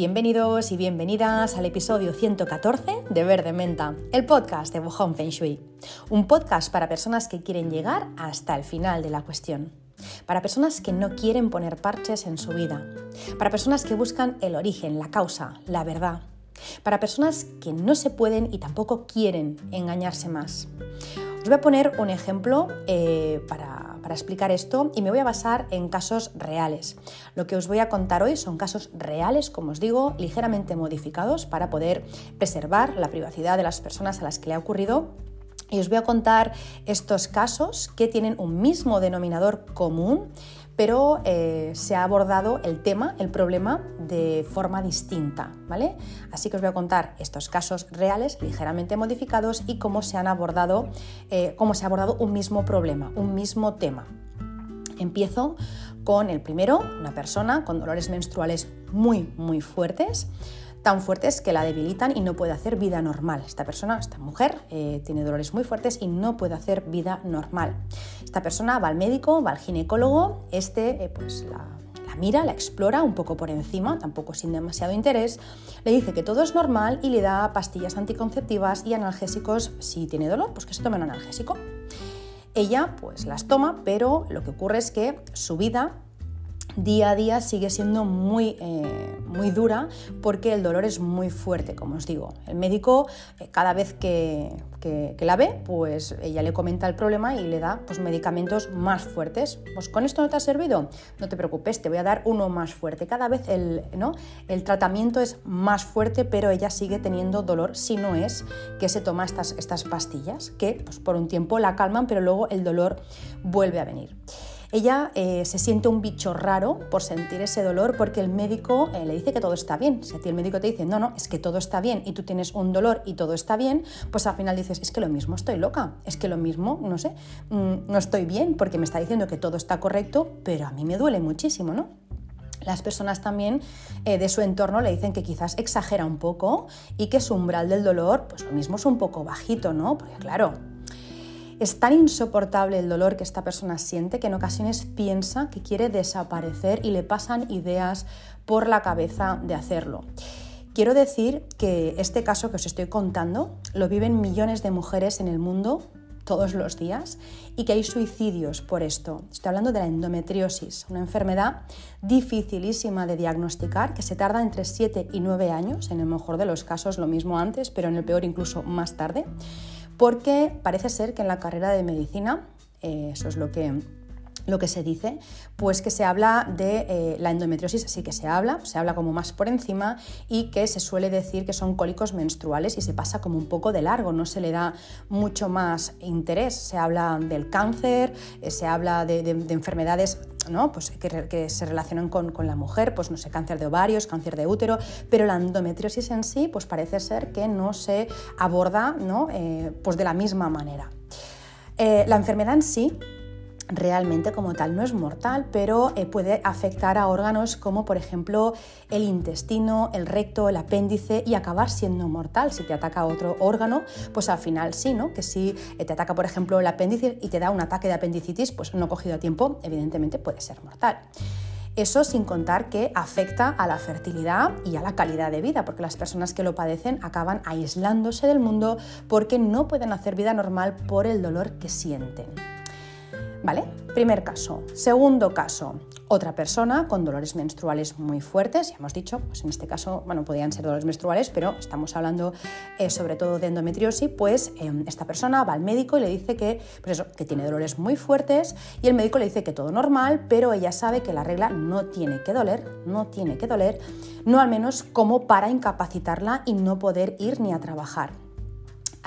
Bienvenidos y bienvenidas al episodio 114 de Verde Menta, el podcast de Wuhan Feng Shui. Un podcast para personas que quieren llegar hasta el final de la cuestión. Para personas que no quieren poner parches en su vida. Para personas que buscan el origen, la causa, la verdad. Para personas que no se pueden y tampoco quieren engañarse más. Os voy a poner un ejemplo eh, para para explicar esto y me voy a basar en casos reales. Lo que os voy a contar hoy son casos reales, como os digo, ligeramente modificados para poder preservar la privacidad de las personas a las que le ha ocurrido y os voy a contar estos casos que tienen un mismo denominador común, pero eh, se ha abordado el tema, el problema, de forma distinta, ¿vale? Así que os voy a contar estos casos reales, ligeramente modificados, y cómo se han abordado, eh, cómo se ha abordado un mismo problema, un mismo tema. Empiezo con el primero, una persona con dolores menstruales muy, muy fuertes tan fuertes que la debilitan y no puede hacer vida normal. Esta persona, esta mujer, eh, tiene dolores muy fuertes y no puede hacer vida normal. Esta persona va al médico, va al ginecólogo, este eh, pues la, la mira, la explora un poco por encima, tampoco sin demasiado interés, le dice que todo es normal y le da pastillas anticonceptivas y analgésicos si tiene dolor, pues que se tome un analgésico. Ella pues las toma, pero lo que ocurre es que su vida día a día sigue siendo muy, eh, muy dura porque el dolor es muy fuerte, como os digo. El médico, eh, cada vez que, la ve, pues ella le comenta el problema y le da pues, medicamentos más fuertes. Pues con esto no te ha servido, no te preocupes, te voy a dar uno más fuerte. Cada vez el, ¿no? el tratamiento es más fuerte, pero ella sigue teniendo dolor si no es que se toma estas, estas pastillas, que pues, por un tiempo la calman, pero luego el dolor vuelve a venir. Ella eh, se siente un bicho raro por sentir ese dolor porque el médico eh, le dice que todo está bien. Si a ti el médico te dice, no, no, es que todo está bien y tú tienes un dolor y todo está bien, pues al final dices, es que lo mismo estoy loca, es que lo mismo, no sé, mm, no estoy bien porque me está diciendo que todo está correcto, pero a mí me duele muchísimo, ¿no? Las personas también eh, de su entorno le dicen que quizás exagera un poco y que su umbral del dolor, pues lo mismo es un poco bajito, ¿no? Porque claro, es tan insoportable el dolor que esta persona siente que en ocasiones piensa que quiere desaparecer y le pasan ideas por la cabeza de hacerlo. Quiero decir que este caso que os estoy contando lo viven millones de mujeres en el mundo todos los días y que hay suicidios por esto. Estoy hablando de la endometriosis, una enfermedad dificilísima de diagnosticar que se tarda entre 7 y 9 años, en el mejor de los casos lo mismo antes, pero en el peor incluso más tarde porque parece ser que en la carrera de medicina, eh, eso es lo que, lo que se dice, pues que se habla de eh, la endometriosis, sí que se habla, se habla como más por encima y que se suele decir que son cólicos menstruales y se pasa como un poco de largo, no se le da mucho más interés. Se habla del cáncer, eh, se habla de, de enfermedades pues que, se relacionan con, la mujer, pues no sé, cáncer de ovarios, cáncer de útero, pero la endometriosis en sí, pues parece ser que no se aborda ¿no? Eh, pues de la misma manera. La enfermedad en sí realmente como tal no es mortal, pero eh, puede afectar a órganos como por ejemplo el intestino, el recto, el apéndice y acabar siendo mortal. Si te ataca otro órgano, pues al final sí, ¿no? Que si eh, te ataca por ejemplo el apéndice y te da un ataque de apendicitis, pues no cogido a tiempo, evidentemente puede ser mortal. Eso sin contar que afecta a la fertilidad y a la calidad de vida, porque las personas que lo padecen acaban aislándose del mundo porque no pueden hacer vida normal por el dolor que sienten. ¿Vale? Primer caso. Segundo caso, otra persona con dolores menstruales muy fuertes, ya hemos dicho, pues en este caso, bueno, podían ser dolores menstruales, pero estamos hablando eh, sobre todo de endometriosis, pues em, esta persona va al médico y le dice que, pues que tiene dolores muy fuertes y el médico le dice que todo normal, pero ella sabe que la regla no tiene que doler, no tiene que doler, no al menos como para incapacitarla y no poder ir ni a trabajar.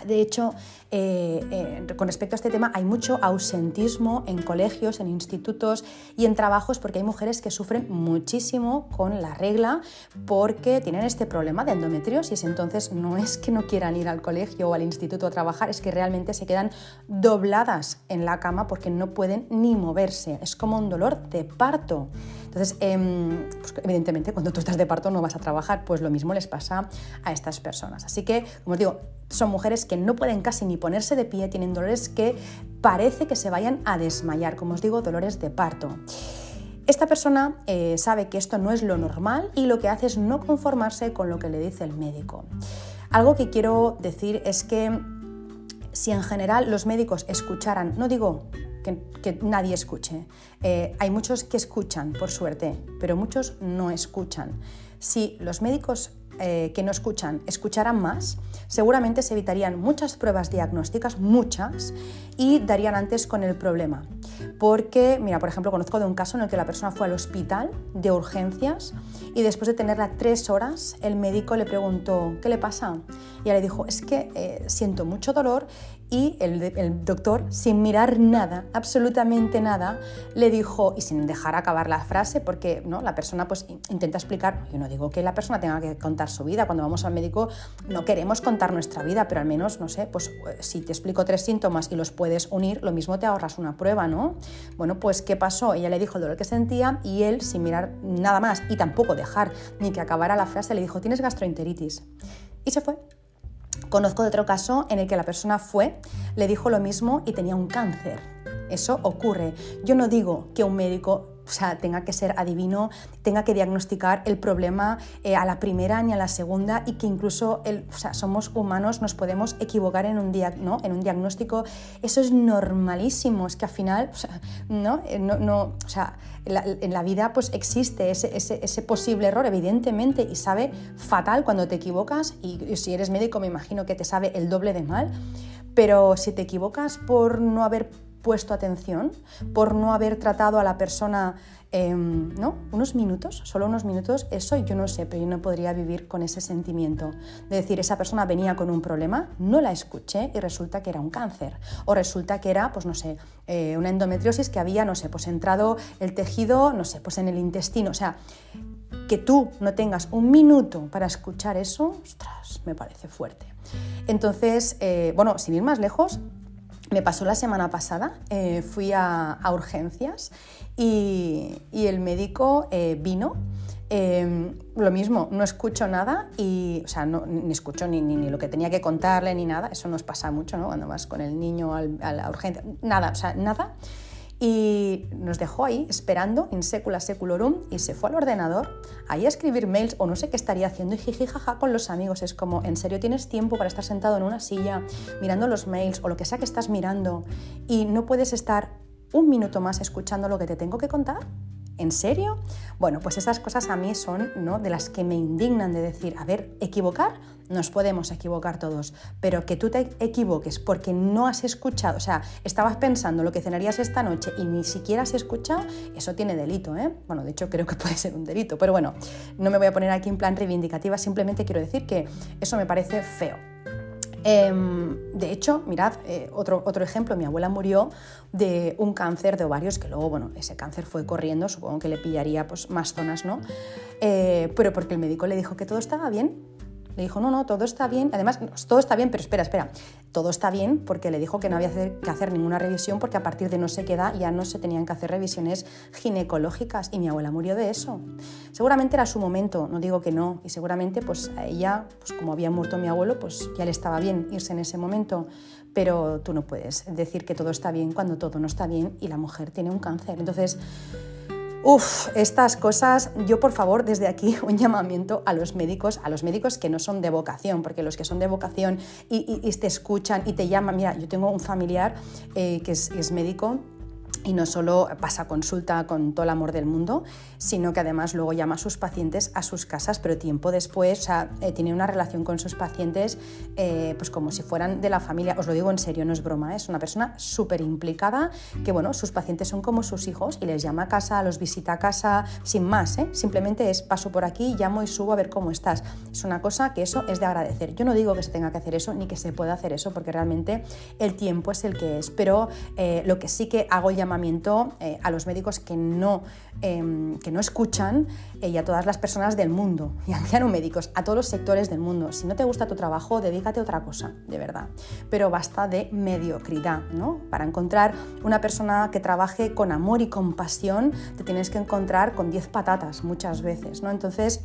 De hecho, eh, eh, con respecto a este tema, hay mucho ausentismo en colegios, en institutos y en trabajos porque hay mujeres que sufren muchísimo con la regla porque tienen este problema de endometriosis. Entonces, no es que no quieran ir al colegio o al instituto a trabajar, es que realmente se quedan dobladas en la cama porque no pueden ni moverse. Es como un dolor de parto. Entonces, em, pues, evidentemente, cuando tú estás de parto no vas a trabajar, pues lo mismo les pasa a estas personas. Así que, como os digo, son mujeres que no pueden casi ni ponerse de pie, tienen dolores que parece que se vayan a desmayar, como os digo, dolores de parto. Esta persona eh, sabe que esto no es lo normal y lo que hace es no conformarse con lo que le dice el médico. Algo que quiero decir es que si en general los médicos escucharan, no digo que, nadie escuche, eh, hay muchos que escuchan, por suerte, pero muchos no escuchan. Si los médicos eh, que no escuchan escucharan más, seguramente se evitarían muchas pruebas diagnósticas, muchas, y darían antes con el problema. Porque, mira, por ejemplo, conozco de un caso en el que la persona fue al hospital de urgencias y después de tenerla tres horas, el médico le preguntó, ¿qué le pasa? Y ella le dijo, es que eh, siento mucho dolor y el, doctor, sin mirar nada, absolutamente nada, le dijo, y sin dejar acabar la frase, porque ¿no? la persona pues intenta explicar, yo no digo que la persona tenga que contar su vida, cuando vamos al médico no queremos contar nuestra vida, pero al menos, no sé, pues si te explico tres síntomas y los puedes unir, lo mismo te ahorras una prueba, ¿no? Bueno, pues ¿qué pasó? Ella le dijo el dolor que sentía y él, sin mirar nada más y tampoco dejar ni que acabara la frase, le dijo, tienes gastroenteritis. Y se fue. Conozco de otro caso en el que la persona fue, le dijo lo mismo y tenía un cáncer. Eso ocurre. Yo no digo que un médico o sea, tenga que ser adivino, tenga que diagnosticar el problema eh, a la primera ni a la segunda y que incluso el, o sea, somos humanos, nos podemos equivocar en un, diagnóstico. Eso es normalísimo, es que al final. Eh, no, no o sea, en la, vida pues existe ese, posible error, evidentemente, y sabe fatal cuando te equivocas, y si eres médico me imagino que te sabe el doble de mal, pero si te equivocas por no haber puesto atención, por no haber tratado a la persona em, ¿no? unos minutos, solo unos minutos, eso yo no sé, pero yo no podría vivir con ese sentimiento de decir, esa persona venía con un problema, no la escuché y resulta que era un cáncer, o resulta que era, pues no sé, eh, una endometriosis que había, no sé, pues entrado el tejido, no sé, pues en el intestino, o sea, que tú no tengas un minuto para escuchar eso, ostras, me parece fuerte. Entonces, eh, bueno, sin ir más lejos, me pasó la semana pasada, eh, fui a, urgencias y, el médico eh, vino. Em, lo mismo, no escucho nada y, o sea, no, ni escucho ni, ni, lo que tenía que contarle ni nada. Eso nos pasa mucho, ¿no? Cuando vas con el niño a la urgencia. Nada, o sea, nada y nos dejó ahí esperando in secula seculorum y se fue al ordenador ahí a escribir mails o no sé qué estaría haciendo y jijijaja con los amigos. Es como, ¿en serio tienes tiempo para estar sentado en una silla mirando los mails o lo que sea que estás mirando y no puedes estar un minuto más escuchando lo que te tengo que contar? ¿En serio? Bueno, pues esas cosas a mí son ¿no? de las que me indignan de decir, a ver, equivocar, nos podemos equivocar todos, pero que tú te equivoques porque no has escuchado, o sea, estabas pensando lo que cenarías esta noche y ni siquiera has escuchado, eso tiene delito, ¿eh? Bueno, de hecho creo que puede ser un delito, pero bueno, no me voy a poner aquí en plan reivindicativa, simplemente quiero decir que eso me parece feo. Em, de hecho, mirad, eh, otro, otro ejemplo, mi abuela murió de un cáncer de ovarios, que luego, bueno, ese cáncer fue corriendo, supongo que le pillaría pues, más zonas, ¿no? Eh, pero porque el médico le dijo que todo estaba bien, le dijo, no, no, todo está bien. Además, todo está bien, pero espera, espera. Todo está bien porque le dijo que no había que hacer ninguna revisión porque a partir de no sé qué edad ya no se tenían que hacer revisiones ginecológicas y mi abuela murió de eso. Seguramente era su momento, no digo que no, y seguramente pues a ella, pues como había muerto mi abuelo, pues ya le estaba bien irse en ese momento, pero tú no puedes decir que todo está bien cuando todo no está bien y la mujer tiene un cáncer. Entonces, Uf, estas cosas, yo por favor desde aquí un llamamiento a los médicos, a los médicos que no son de vocación, porque los que son de vocación y, te escuchan y te llaman, mira, yo tengo un familiar eh, que es médico y no solo pasa consulta con todo el amor del mundo, sino que además luego llama a sus pacientes a sus casas, pero tiempo después o eh, tiene una relación con sus pacientes eh, pues como si fueran de la familia. Os lo digo en serio, no es broma, ¿eh? es una persona súper implicada que bueno, sus pacientes son como sus hijos y les llama a casa, los visita a casa, sin más, simplemente es paso por aquí, llamo y subo a ver cómo estás. Es una cosa que eso es de agradecer. Yo no digo que se tenga que hacer eso ni que se pueda hacer eso, porque realmente el tiempo es el que es, pero lo que sí que hago llamar eh, a los médicos que no, em, que no escuchan eh, y a todas las personas del mundo, y a no médicos, a todos los sectores del mundo. Si no te gusta tu trabajo, dedícate a otra cosa, de verdad. Pero basta de mediocridad, ¿no? Para encontrar una persona que trabaje con amor y compasión, te tienes que encontrar con 10 patatas muchas veces, ¿no? Entonces,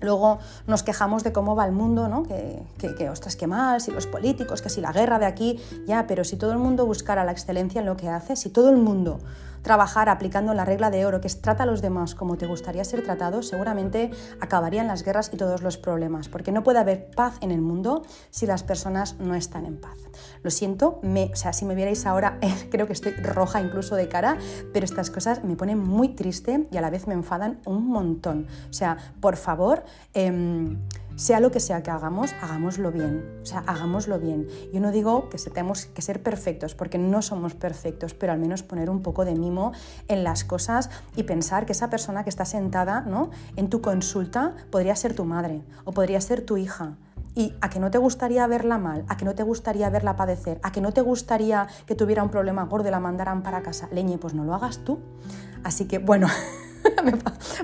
Luego nos quejamos de cómo va el mundo, ¿no? que, que, ostras, qué mal, si los políticos, que si la guerra de aquí, ya, pero si todo el mundo buscara la excelencia en lo que hace, si todo el mundo trabajar aplicando la regla de oro, que es trata a los demás como te gustaría ser tratado, seguramente acabarían las guerras y todos los problemas, porque no puede haber paz en el mundo si las personas no están en paz. Lo siento, o sea, si me vierais ahora, creo que estoy roja incluso de cara, pero estas cosas me ponen muy triste y a la vez me enfadan un montón. O sea, por favor, em, sea lo que sea que hagamos, hagámoslo bien. O sea, hagámoslo bien. Yo no digo que tenemos que ser perfectos, porque no somos perfectos, pero al menos poner un poco de mimo en las cosas y pensar que esa persona que está sentada ¿no? en tu consulta podría ser tu madre o podría ser tu hija. Y a que no te gustaría verla mal, a que no te gustaría verla padecer, a que no te gustaría que tuviera un problema gordo y la mandaran para casa. Leñe, pues no lo hagas tú. Así que bueno. me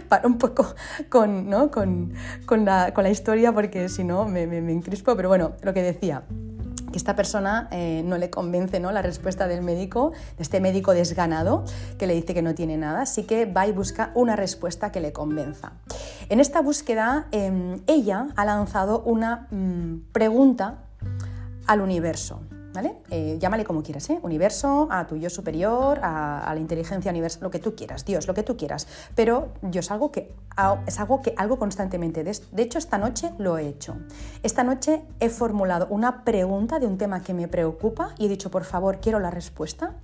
paro un poco con, ¿no? con, con, la, con, la, historia porque si no me, me, me, encrispo, pero bueno, lo que decía que esta persona eh, no le convence ¿no? la respuesta del médico, de este médico desganado que le dice que no tiene nada, así que va y busca una respuesta que le convenza. En esta búsqueda, eh, ella ha lanzado una mmm, pregunta al universo. ¿Vale? Eh, llámale como quieras, ¿eh? Universo, a tu yo superior, a, la inteligencia universal, lo que tú quieras, Dios, lo que tú quieras. Pero yo es algo que, es algo que constantemente. De hecho, esta noche lo he hecho. Esta noche he formulado una pregunta de un tema que me preocupa y he dicho, por favor, quiero la respuesta.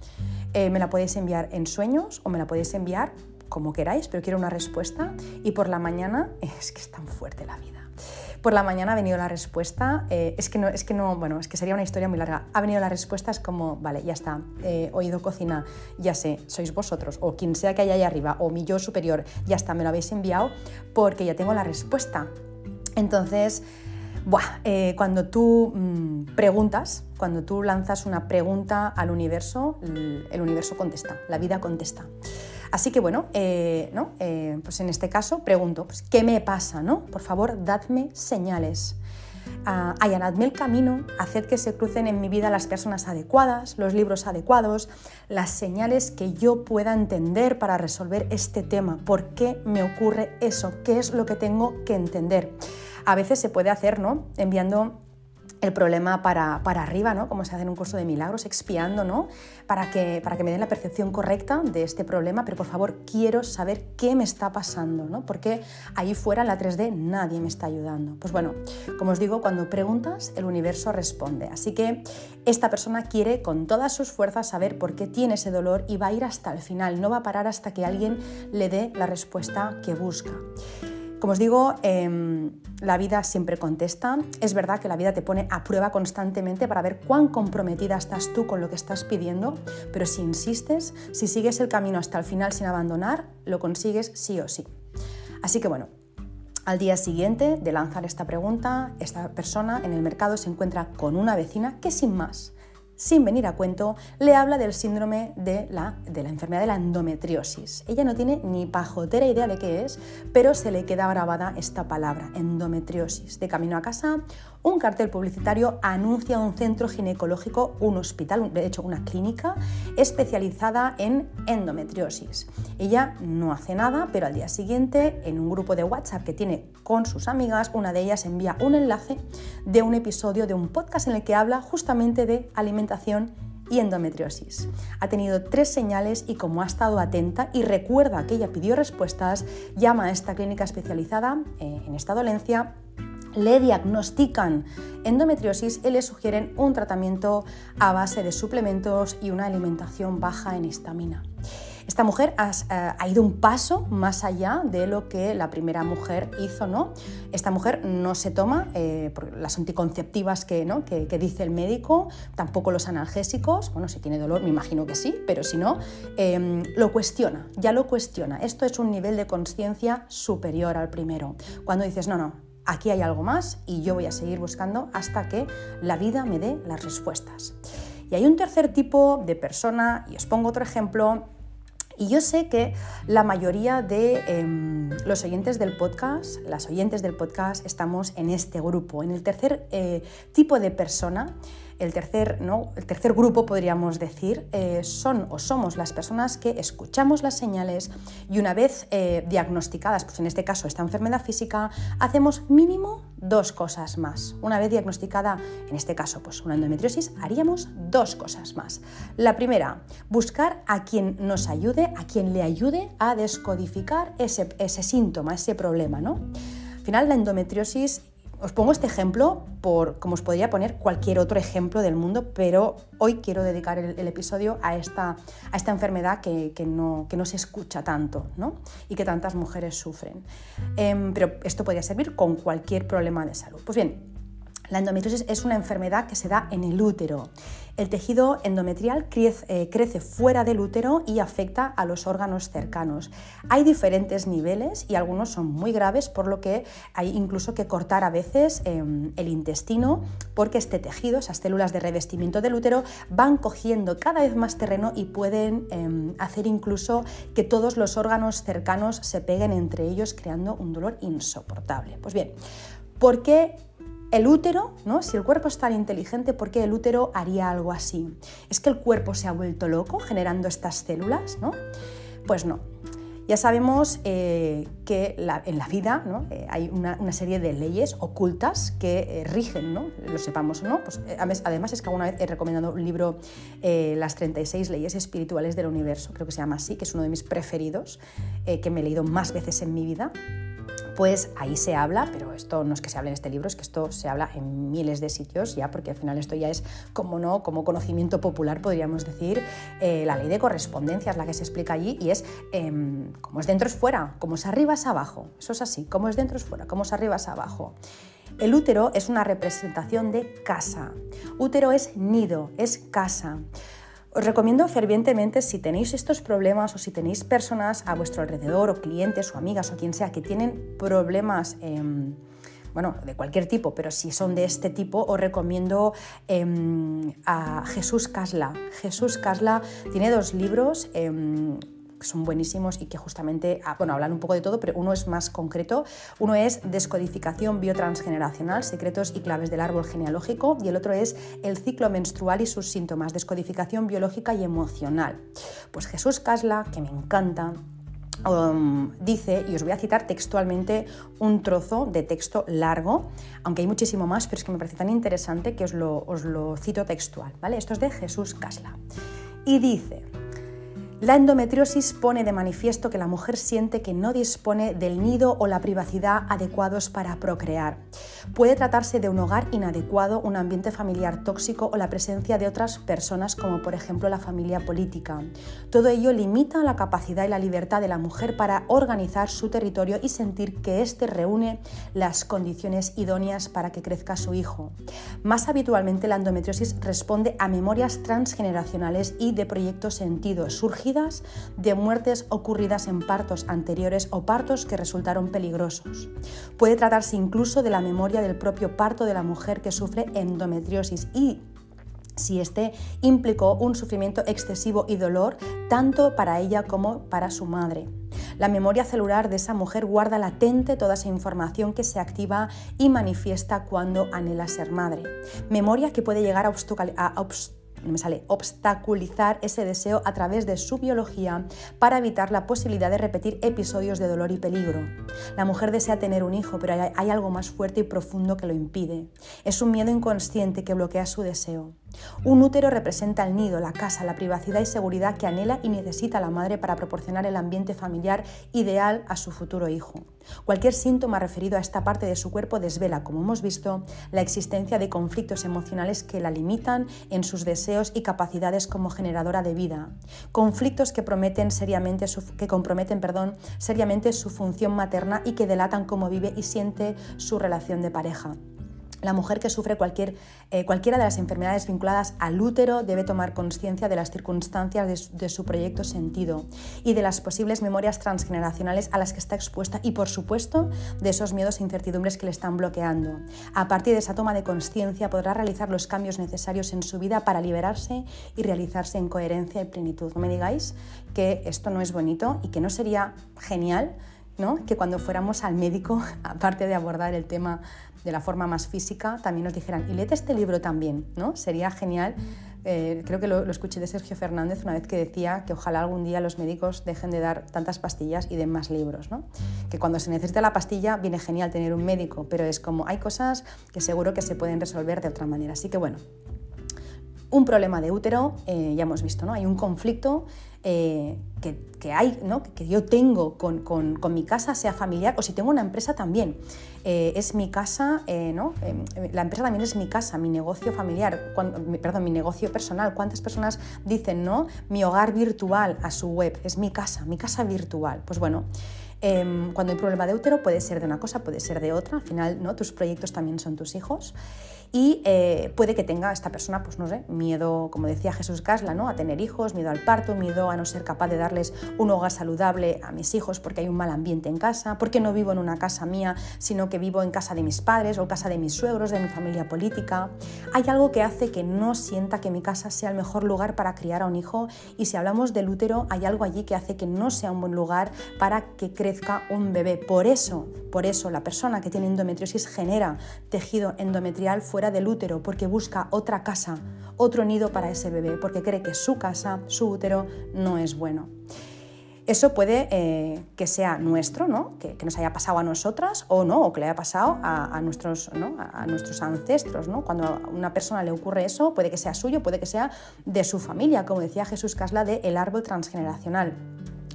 Eh, me la podéis enviar en sueños o me la podéis enviar como queráis, pero quiero una respuesta. Y por la mañana, es que es tan fuerte la vida. Por la mañana ha venido la respuesta, eh, es que no, es que no, bueno, es que sería una historia muy larga. Ha venido la respuesta, es como, vale, ya está, he oído cocina, ya sé, sois vosotros, o quien sea que haya ahí arriba, o mi yo superior, ya está, me lo habéis enviado porque ya tengo la respuesta. Entonces, Buah, eh, cuando tú mmm, preguntas, cuando tú lanzas una pregunta al universo, el universo contesta, la vida contesta. Así que bueno, eh, ¿no? Eh, pues en este caso pregunto, pues, ¿qué me pasa? ¿no? Por favor, dadme señales. Uh, allanadme el camino, haced que se crucen en mi vida las personas adecuadas, los libros adecuados, las señales que yo pueda entender para resolver este tema. ¿Por qué me ocurre eso? ¿Qué es lo que tengo que entender? A veces se puede hacer, ¿no? Enviando el problema para, para, arriba, ¿no? como se hace en un curso de milagros, expiando, ¿no? para, que, para que me den la percepción correcta de este problema, pero por favor quiero saber qué me está pasando, ¿no? porque ahí fuera en la 3D nadie me está ayudando. Pues bueno, como os digo, cuando preguntas, el universo responde. Así que esta persona quiere con todas sus fuerzas saber por qué tiene ese dolor y va a ir hasta el final, no va a parar hasta que alguien le dé la respuesta que busca. Como os digo, em, la vida siempre contesta. Es verdad que la vida te pone a prueba constantemente para ver cuán comprometida estás tú con lo que estás pidiendo, pero si insistes, si sigues el camino hasta el final sin abandonar, lo consigues sí o sí. Así que bueno, al día siguiente de lanzar esta pregunta, esta persona en el mercado se encuentra con una vecina que sin más sin venir a cuento, le habla del síndrome de la, de la enfermedad de la endometriosis. Ella no tiene ni pajotera idea de qué es, pero se le queda grabada esta palabra, endometriosis. De camino a casa, un cartel publicitario anuncia un centro ginecológico, un hospital, de hecho una clínica especializada en endometriosis. Ella no hace nada, pero al día siguiente, en un grupo de WhatsApp que tiene con sus amigas, una de ellas envía un enlace de un episodio de un podcast en el que habla justamente de alimentación y endometriosis. Ha tenido tres señales y como ha estado atenta y recuerda que ella pidió respuestas, llama a esta clínica especializada eh, en esta dolencia le diagnostican endometriosis y le sugieren un tratamiento a base de suplementos y una alimentación baja en histamina. Esta mujer ha, eh, ha, ido un paso más allá de lo que la primera mujer hizo, ¿no? Esta mujer no se toma eh, las anticonceptivas que, ¿no? que, dice el médico, tampoco los analgésicos, bueno, si tiene dolor me imagino que sí, pero si no, eh, lo cuestiona, ya lo cuestiona. Esto es un nivel de conciencia superior al primero. Cuando dices, no, no, aquí hay algo más y yo voy a seguir buscando hasta que la vida me dé las respuestas. Y hay un tercer tipo de persona, y os pongo otro ejemplo, y yo sé que la mayoría de em, los oyentes del podcast, las oyentes del podcast, estamos en este grupo, en el tercer eh, tipo de persona El tercer, ¿no? el tercer grupo, podríamos decir, eh, son o somos las personas que escuchamos las señales y una vez eh, diagnosticadas, pues en este caso esta enfermedad física, hacemos mínimo dos cosas más. Una vez diagnosticada, en este caso, pues una endometriosis, haríamos dos cosas más. La primera, buscar a quien nos ayude, a quien le ayude a descodificar ese, ese síntoma, ese problema. ¿no? Al final, la endometriosis os pongo este ejemplo por, como os podría poner cualquier otro ejemplo del mundo, pero hoy quiero dedicar el, episodio a esta, a esta enfermedad que, no, que, no, se escucha tanto ¿no? y que tantas mujeres sufren. Em, pero esto podría servir con cualquier problema de salud. Pues bien, la endometriosis es una enfermedad que se da en el útero. El tejido endometrial eh, crece, fuera del útero y afecta a los órganos cercanos. Hay diferentes niveles y algunos son muy graves, por lo que hay incluso que cortar a veces em, el intestino, porque este tejido, esas células de revestimiento del útero, van cogiendo cada vez más terreno y pueden em, hacer incluso que todos los órganos cercanos se peguen entre ellos, creando un dolor insoportable. Pues bien, ¿por qué el útero, ¿no? si el cuerpo es tan inteligente, ¿por qué el útero haría algo así? ¿Es que el cuerpo se ha vuelto loco generando estas células? ¿no? Pues no. Ya sabemos eh, que en la vida ¿no? Eh, hay una, serie de leyes ocultas que eh, rigen, ¿no? lo sepamos o no. Pues, además es que alguna vez he recomendado un libro, Las 36 leyes espirituales del universo, creo que se llama así, que es uno de mis preferidos, que me he leído más veces en mi vida pues ahí se habla, pero esto no es que se hable en este libro, es que esto se habla en miles de sitios ya, porque al final esto ya es como no, como conocimiento popular podríamos decir, eh, la ley de correspondencia es la que se explica allí y es em, como es dentro es fuera, como es arriba es abajo, eso es así, como es dentro es fuera, como es arriba es abajo. El útero es una representación de casa. Útero es nido, es casa. Os recomiendo fervientemente si tenéis estos problemas o si tenéis personas a vuestro alrededor o clientes o amigas o quien sea que tienen problemas... Em, bueno, de cualquier tipo, pero si son de este tipo, os recomiendo em, a Jesús Casla. Jesús Casla tiene dos libros, em, que son buenísimos y que justamente, ah, bueno, hablan un poco de todo, pero uno es más concreto. Uno es Descodificación biotransgeneracional, secretos y claves del árbol genealógico, y el otro es El ciclo menstrual y sus síntomas, descodificación biológica y emocional. Pues Jesús Casla, que me encanta, um, dice, y os voy a citar textualmente un trozo de texto largo, aunque hay muchísimo más, pero es que me parece tan interesante que os lo, os lo cito textual. ¿vale? Esto es de Jesús Casla. Y dice, la endometriosis pone de manifiesto que la mujer siente que no dispone del nido o la privacidad adecuados para procrear. Puede tratarse de un hogar inadecuado, un ambiente familiar tóxico o la presencia de otras personas como por ejemplo la familia política. Todo ello limita la capacidad y la libertad de la mujer para organizar su territorio y sentir que éste reúne las condiciones idóneas para que crezca su hijo. Más habitualmente la endometriosis responde a memorias transgeneracionales y de proyectos sentidos de muertes ocurridas en partos anteriores o partos que resultaron peligrosos. Puede tratarse incluso de la memoria del propio parto de la mujer que sufre endometriosis y si éste implicó un sufrimiento excesivo y dolor tanto para ella como para su madre. La memoria celular de esa mujer guarda latente toda esa información que se activa y manifiesta cuando anhela ser madre. Memoria que puede llegar a, obstaculizar ese deseo a través de su biología para evitar la posibilidad de repetir episodios de dolor y peligro. La mujer desea tener un hijo, pero hay algo más fuerte y profundo que lo impide. Es un miedo inconsciente que bloquea su deseo. Un útero representa el nido, la casa, la privacidad y seguridad que anhela y necesita la madre para proporcionar el ambiente familiar ideal a su futuro hijo. Cualquier síntoma referido a esta parte de su cuerpo desvela, como hemos visto, la existencia de conflictos emocionales que la limitan en sus deseos y capacidades como generadora de vida. Conflictos que, prometen seriamente que comprometen perdón, seriamente su función materna y que delatan cómo vive y siente su relación de pareja. La mujer que sufre cualquier, eh, cualquiera de las enfermedades vinculadas al útero debe tomar conciencia de las circunstancias de, su proyecto sentido y de las posibles memorias transgeneracionales a las que está expuesta y, por supuesto, de esos miedos e incertidumbres que le están bloqueando. A partir de esa toma de conciencia podrá realizar los cambios necesarios en su vida para liberarse y realizarse en coherencia y plenitud. No me digáis que esto no es bonito y que no sería genial ¿no? que cuando fuéramos al médico, aparte de abordar el tema de la forma más física, también nos dijeran, y léete este libro también, ¿no? Sería genial. Eh, creo que lo, lo, escuché de Sergio Fernández una vez que decía que ojalá algún día los médicos dejen de dar tantas pastillas y den más libros, ¿no? Que cuando se necesita la pastilla viene genial tener un médico, pero es como hay cosas que seguro que se pueden resolver de otra manera. Así que bueno, un problema de útero, eh, ya hemos visto, ¿no? Hay un conflicto eh, que, hay, ¿no? que yo tengo con, con, mi casa, sea familiar, o si tengo una empresa también. Eh, es mi casa, ¿no? la empresa también es mi casa, mi negocio familiar, perdón, mi negocio personal. ¿Cuántas personas dicen, no? Mi hogar virtual a su web, es mi casa, mi casa virtual. Pues bueno. Em, cuando hay problema de útero puede ser de una cosa, puede ser de otra, al final ¿no? tus proyectos también son tus hijos y eh, puede que tenga esta persona, pues no sé, miedo, como decía Jesús Casla, ¿no? a tener hijos, miedo al parto, miedo a no ser capaz de darles un hogar saludable a mis hijos porque hay un mal ambiente en casa, porque no vivo en una casa mía, sino que vivo en casa de mis padres o casa de mis suegros, de mi familia política. Hay algo que hace que no sienta que mi casa sea el mejor lugar para criar a un hijo y si hablamos del útero, hay algo allí que hace que no sea un buen lugar para que crezca un bebé. Por eso, por eso la persona que tiene endometriosis genera tejido endometrial fuera del útero porque busca otra casa, otro nido para ese bebé, porque cree que su casa, su útero, no es bueno. Eso puede eh, que sea nuestro, ¿no? que, nos haya pasado a nosotras o no, o que le haya pasado a, nuestros, a, nuestros ancestros. ¿no? Cuando a una persona le ocurre eso, puede que sea suyo, puede que sea de su familia, como decía Jesús Casla de el árbol transgeneracional.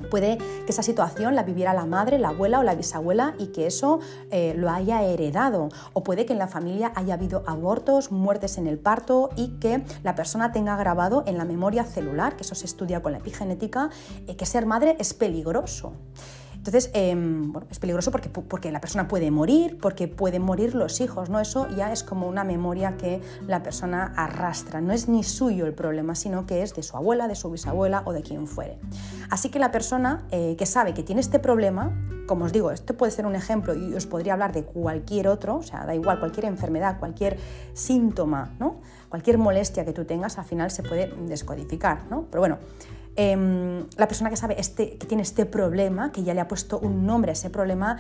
Puede que esa situación la viviera la madre, la abuela o la bisabuela y que eso eh, lo haya heredado. O puede que en la familia haya habido abortos, muertes en el parto y que la persona tenga grabado en la memoria celular, que eso se estudia con la epigenética, eh, que ser madre es peligroso. Entonces, em, es peligroso porque, porque la persona puede morir, porque pueden morir los hijos, ¿no? Eso ya es como una memoria que la persona arrastra. No es ni suyo el problema, sino que es de su abuela, de su bisabuela o de quien fuere. Así que la persona eh, que sabe que tiene este problema, como os digo, esto puede ser un ejemplo y os podría hablar de cualquier otro, o sea, da igual, cualquier enfermedad, cualquier síntoma, ¿no? Cualquier molestia que tú tengas, al final se puede descodificar, ¿no? Pero bueno, Em, la persona que sabe este, que tiene este problema, que ya le ha puesto un nombre a ese problema,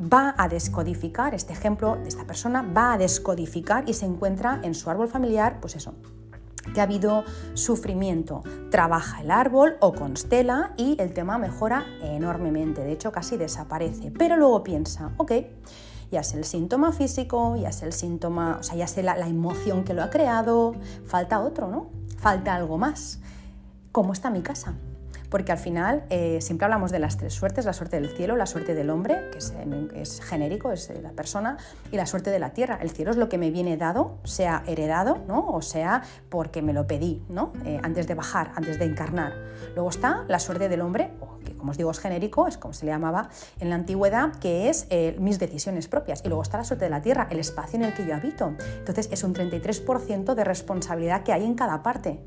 va a descodificar, este ejemplo de esta persona va a descodificar y se encuentra en su árbol familiar, pues eso, que ha habido sufrimiento. Trabaja el árbol o constela y el tema mejora enormemente, de hecho casi desaparece. Pero luego piensa, ok, ya sé el síntoma físico, ya sé el síntoma, o sea, ya sé la, la emoción que lo ha creado, falta otro, ¿no? Falta algo más. ¿Cómo está mi casa? Porque al final eh, siempre hablamos de las tres suertes, la suerte del cielo, la suerte del hombre, que es, genérico, es la persona, y la suerte de la tierra. El cielo es lo que me viene dado, sea heredado, ¿no? o sea porque me lo pedí, ¿no? Eh, antes de bajar, antes de encarnar. Luego está la suerte del hombre, como os digo es genérico, es como se le llamaba en la antigüedad, que es eh, mis decisiones propias. Y luego está la suerte de la tierra, el espacio en el que yo habito. Entonces es un 33% de responsabilidad que hay en cada parte.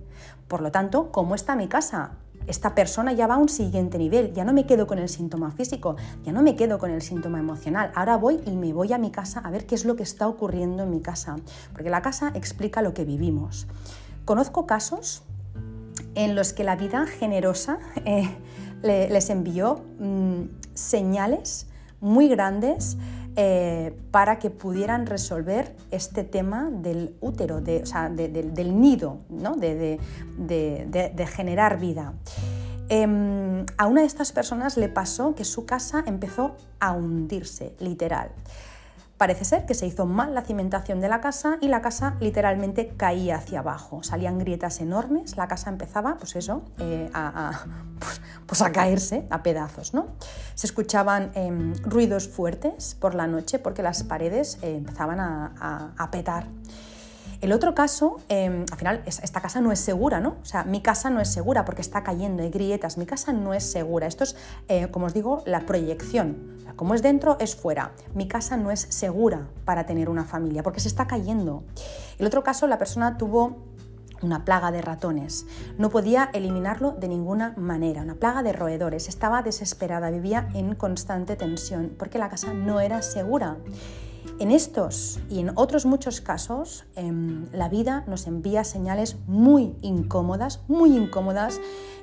Por lo tanto, ¿cómo está mi casa? Esta persona ya va a un siguiente nivel, ya no me quedo con el síntoma físico, ya no me quedo con el síntoma emocional, ahora voy y me voy a mi casa a ver qué es lo que está ocurriendo en mi casa, porque la casa explica lo que vivimos. Conozco casos en los que la vida generosa eh, les envió mm, señales muy grandes eh, para que pudieran resolver este tema del útero, de, del nido, ¿no? de, generar vida. Em, a una de estas personas le pasó que su casa empezó a hundirse, literal. Parece ser que se hizo mal la cimentación de la casa y la casa literalmente caía hacia abajo. Salían grietas enormes, la casa empezaba, pues eso, eh, a, pues, pues, a, caerse a pedazos. ¿no? Se escuchaban em, ruidos fuertes por la noche porque las paredes eh, empezaban a, petar. El otro caso, em, al final, esta casa no es segura, ¿no? O sea, mi casa no es segura porque está cayendo, hay grietas, mi casa no es segura. Esto es, eh, como os digo, la proyección. como es dentro, es fuera. Mi casa no es segura para tener una familia porque se está cayendo. El otro caso, la persona tuvo una plaga de ratones. No podía eliminarlo de ninguna manera, una plaga de roedores. Estaba desesperada, vivía en constante tensión porque la casa no era segura. En estos y en otros muchos casos, em, la vida nos envía señales muy incómodas, muy incómodas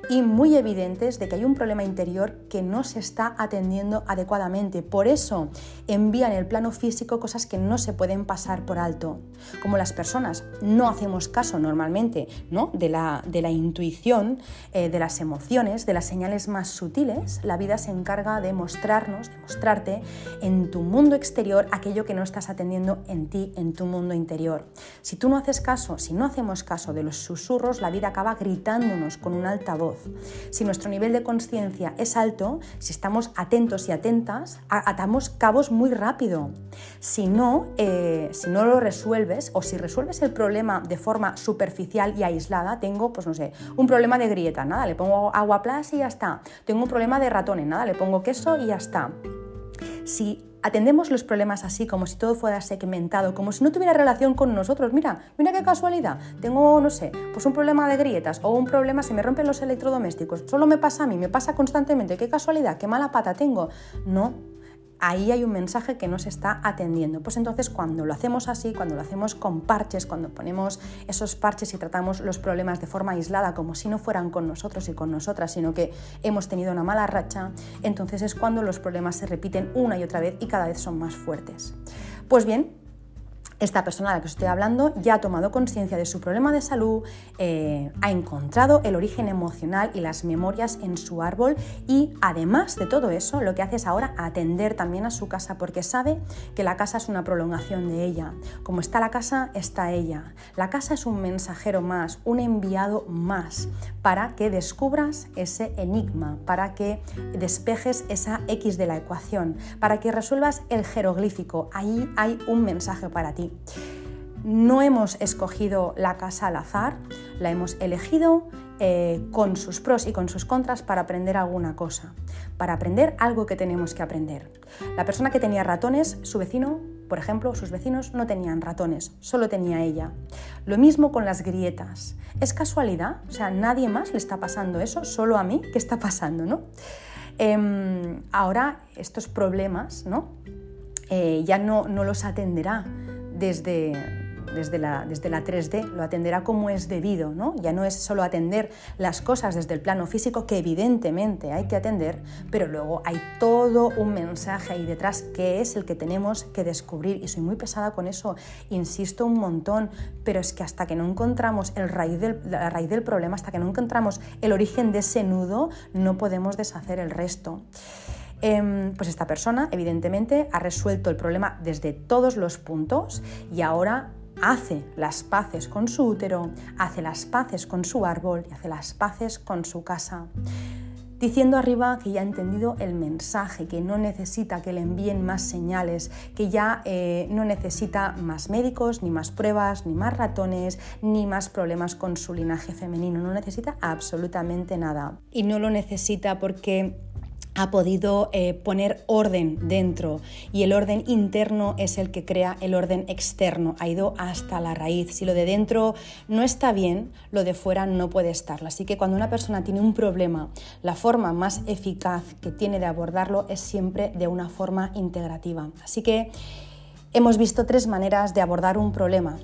y muy evidentes de que hay un problema interior que no se está atendiendo adecuadamente. Por eso envían en el plano físico cosas que no se pueden pasar por alto. Como las personas no hacemos caso normalmente ¿no? de, la, de la intuición, eh, de las emociones, de las señales más sutiles, la vida se encarga de mostrarnos, de mostrarte en tu mundo exterior aquello que no estás atendiendo en ti, en tu mundo interior. Si tú no haces caso, si no hacemos caso de los susurros, la vida acaba gritándonos con un alta voz. Si nuestro nivel de conciencia es alto, si estamos atentos y atentas, atamos cabos muy rápido. Si no, eh, si no lo resuelves o si resuelves el problema de forma superficial y aislada, tengo, pues no sé, un problema de grieta, nada, le pongo agua plus y ya está. Tengo un problema de ratones, nada, le pongo queso y ya está. Si atendemos los problemas así, como si todo fuera segmentado, como si no tuviera relación con nosotros. Mira, mira qué casualidad. Tengo, no sé, pues un problema de grietas o un problema, se me rompen los electrodomésticos. Solo me pasa a mí, me pasa constantemente. Qué casualidad, qué mala pata tengo. No, ahí hay un mensaje que no se está atendiendo. Pues entonces cuando lo hacemos así, cuando lo hacemos con parches, cuando ponemos esos parches y tratamos los problemas de forma aislada, como si no fueran con nosotros y con nosotras, sino que hemos tenido una mala racha, entonces es cuando los problemas se repiten una y otra vez y cada vez son más fuertes. Pues bien, esta persona a la que estoy hablando ya ha tomado conciencia de su problema de salud, eh, ha encontrado el origen emocional y las memorias en su árbol y además de todo eso lo que hace es ahora atender también a su casa porque sabe que la casa es una prolongación de ella. Como está la casa, está ella. La casa es un mensajero más, un enviado más para que descubras ese enigma, para que despejes esa X de la ecuación, para que resuelvas el jeroglífico. Ahí hay un mensaje para ti. No hemos escogido la casa al azar, la hemos elegido eh, con sus pros y con sus contras para aprender alguna cosa, para aprender algo que tenemos que aprender. La persona que tenía ratones, su vecino, por ejemplo, sus vecinos no tenían ratones, solo tenía ella. Lo mismo con las grietas. ¿Es casualidad? O sea, nadie más le está pasando eso, solo a mí, ¿qué está pasando? ¿no? Em, ahora estos problemas ¿no? Eh, ya no, no los atenderá desde, desde la, desde la 3D, lo atenderá como es debido, ¿no? Ya no es solo atender las cosas desde el plano físico, que evidentemente hay que atender, pero luego hay todo un mensaje ahí detrás que es el que tenemos que descubrir. Y soy muy pesada con eso, insisto un montón, pero es que hasta que no encontramos el raíz del, la raíz del problema, hasta que no encontramos el origen de ese nudo, no podemos deshacer el resto. Em, pues esta persona evidentemente ha resuelto el problema desde todos los puntos y ahora hace las paces con su útero, hace las paces con su árbol y hace las paces con su casa. Diciendo arriba que ya ha entendido el mensaje, que no necesita que le envíen más señales, que ya eh, no necesita más médicos, ni más pruebas, ni más ratones, ni más problemas con su linaje femenino. No necesita absolutamente nada. Y no lo necesita porque ha podido eh, poner orden dentro y el orden interno es el que crea el orden externo, ha ido hasta la raíz. Si lo de dentro no está bien, lo de fuera no puede estarlo. Así que cuando una persona tiene un problema, la forma más eficaz que tiene de abordarlo es siempre de una forma integrativa. Así que hemos visto tres maneras de abordar un problema.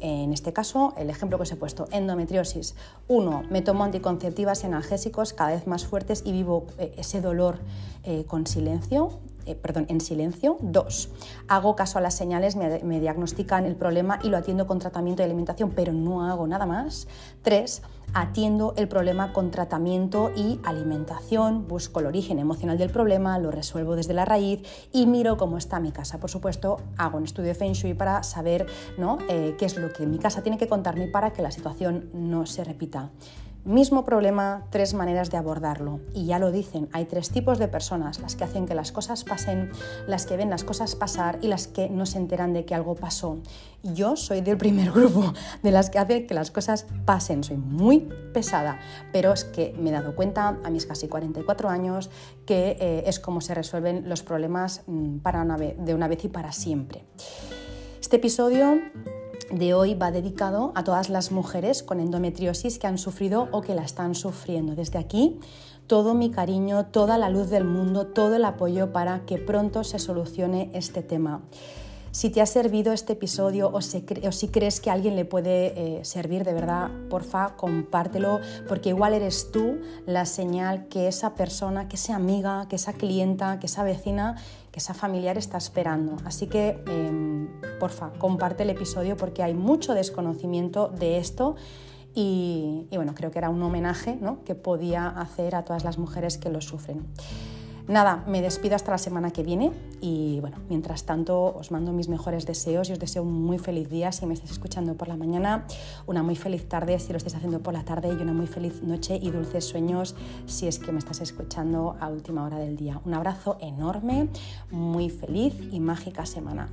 En este caso, el ejemplo que os he puesto, endometriosis. Uno, me tomo anticonceptivas y analgésicos cada vez más fuertes y vivo eh, ese dolor eh, con silencio eh, perdón, en silencio. Dos, hago caso a las señales, me, diagnostican el problema y lo atiendo con tratamiento y alimentación, pero no hago nada más. Tres, atiendo el problema con tratamiento y alimentación, busco el origen emocional del problema, lo resuelvo desde la raíz y miro cómo está mi casa. Por supuesto, hago un estudio de Feng Shui para saber ¿no? Eh, qué es lo que mi casa tiene que contarme para que la situación no se repita. Mismo problema, tres maneras de abordarlo. Y ya lo dicen, hay tres tipos de personas, las que hacen que las cosas pasen, las que ven las cosas pasar y las que no se enteran de que algo pasó. Yo soy del primer grupo, de las que hacen que las cosas pasen. Soy muy pesada, pero es que me he dado cuenta a mis casi 44 años que eh, es como se resuelven los problemas mm, para de una vez y para siempre. Este episodio de hoy va dedicado a todas las mujeres con endometriosis que han sufrido o que la están sufriendo. Desde aquí, todo mi cariño, toda la luz del mundo, todo el apoyo para que pronto se solucione este tema. Si te ha servido este episodio o, si crees que a alguien le puede eh, servir de verdad, porfa, compártelo, porque igual eres tú la señal que esa persona, que esa amiga, que esa clienta, que esa vecina, esa familiar está esperando. Así que, em, porfa, comparte el episodio porque hay mucho desconocimiento de esto. Y, y bueno, creo que era un homenaje ¿no? que podía hacer a todas las mujeres que lo sufren. Nada, me despido hasta la semana que viene y bueno, mientras tanto os mando mis mejores deseos y os deseo un muy feliz día si me estáis escuchando por la mañana, una muy feliz tarde si lo estáis haciendo por la tarde y una muy feliz noche y dulces sueños si es que me estás escuchando a última hora del día. Un abrazo enorme, muy feliz y mágica semana.